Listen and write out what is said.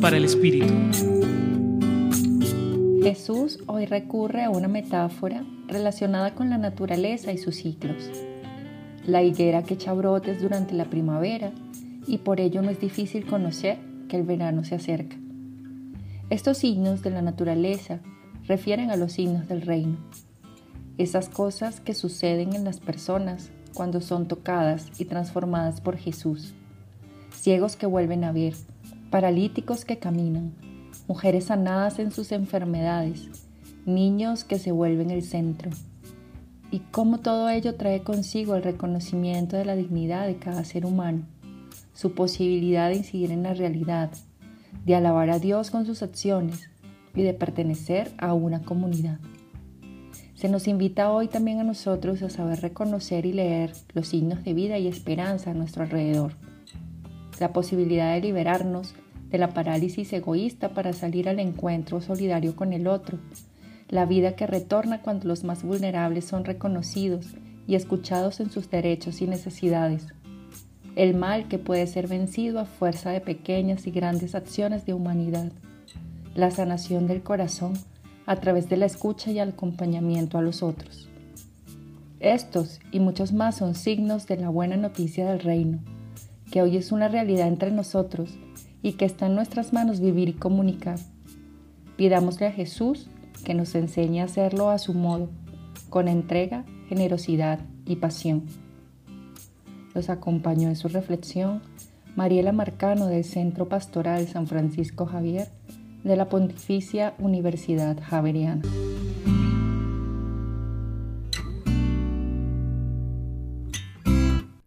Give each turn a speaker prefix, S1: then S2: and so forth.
S1: Para el Espíritu.
S2: Jesús hoy recurre a una metáfora relacionada con la naturaleza y sus ciclos. La higuera que echa brotes durante la primavera y por ello no es difícil conocer que el verano se acerca. Estos signos de la naturaleza refieren a los signos del reino, esas cosas que suceden en las personas cuando son tocadas y transformadas por Jesús, ciegos que vuelven a ver, paralíticos que caminan, mujeres sanadas en sus enfermedades, niños que se vuelven el centro. Y cómo todo ello trae consigo el reconocimiento de la dignidad de cada ser humano, su posibilidad de incidir en la realidad, de alabar a Dios con sus acciones y de pertenecer a una comunidad. Se nos invita hoy también a nosotros a saber reconocer y leer los signos de vida y esperanza a nuestro alrededor, la posibilidad de liberarnos de la parálisis egoísta para salir al encuentro solidario con el otro, la vida que retorna cuando los más vulnerables son reconocidos y escuchados en sus derechos y necesidades, el mal que puede ser vencido a fuerza de pequeñas y grandes acciones de humanidad, la sanación del corazón a través de la escucha y el acompañamiento a los otros. Estos y muchos más son signos de la buena noticia del reino, que hoy es una realidad entre nosotros y que está en nuestras manos vivir y comunicar. Pidámosle a Jesús que nos enseñe a hacerlo a su modo, con entrega, generosidad y pasión. Los acompañó en su reflexión Mariela Marcano del Centro Pastoral San Francisco Javier de la Pontificia Universidad Javeriana.